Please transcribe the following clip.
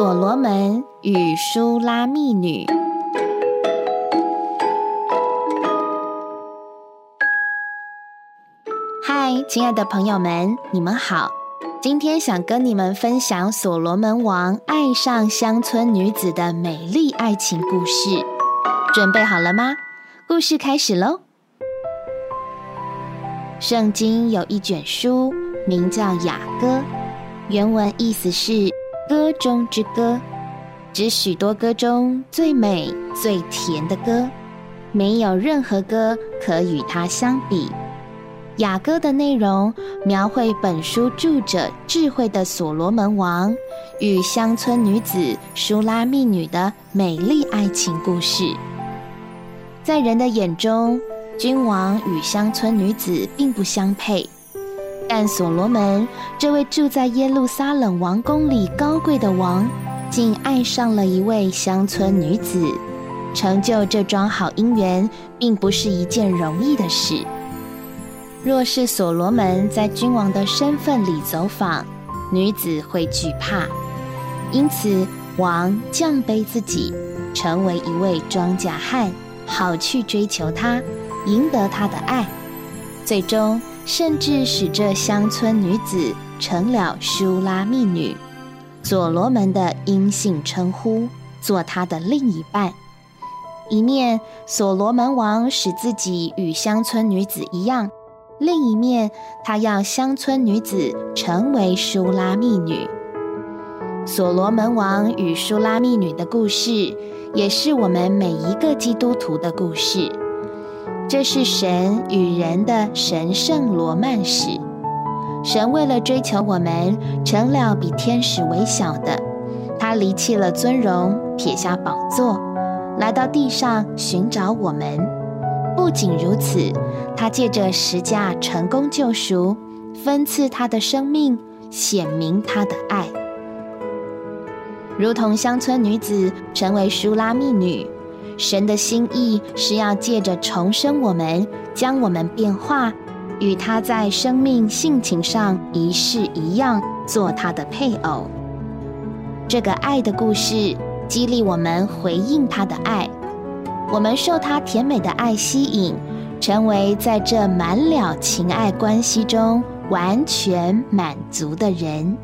所罗门与舒拉密女。嗨，亲爱的朋友们，你们好！今天想跟你们分享所罗门王爱上乡村女子的美丽爱情故事。准备好了吗？故事开始喽！圣经有一卷书，名叫《雅歌》，原文意思是。歌中之歌，指许多歌中最美、最甜的歌，没有任何歌可与它相比。雅歌的内容描绘本书著者智慧的所罗门王与乡村女子舒拉密女的美丽爱情故事。在人的眼中，君王与乡村女子并不相配。但所罗门这位住在耶路撒冷王宫里高贵的王，竟爱上了一位乡村女子，成就这桩好姻缘，并不是一件容易的事。若是所罗门在君王的身份里走访，女子会惧怕，因此王降卑自己，成为一位庄稼汉，好去追求她，赢得她的爱，最终。甚至使这乡村女子成了舒拉密女，所罗门的阴性称呼，做他的另一半。一面，所罗门王使自己与乡村女子一样；另一面，他要乡村女子成为舒拉密女。所罗门王与舒拉密女的故事，也是我们每一个基督徒的故事。这是神与人的神圣罗曼史。神为了追求我们，成了比天使微小的。他离弃了尊荣，撇下宝座，来到地上寻找我们。不仅如此，他借着十架成功救赎，分赐他的生命，显明他的爱，如同乡村女子成为舒拉密女。神的心意是要借着重生我们，将我们变化，与他在生命性情上一式一样，做他的配偶。这个爱的故事激励我们回应他的爱，我们受他甜美的爱吸引，成为在这满了情爱关系中完全满足的人。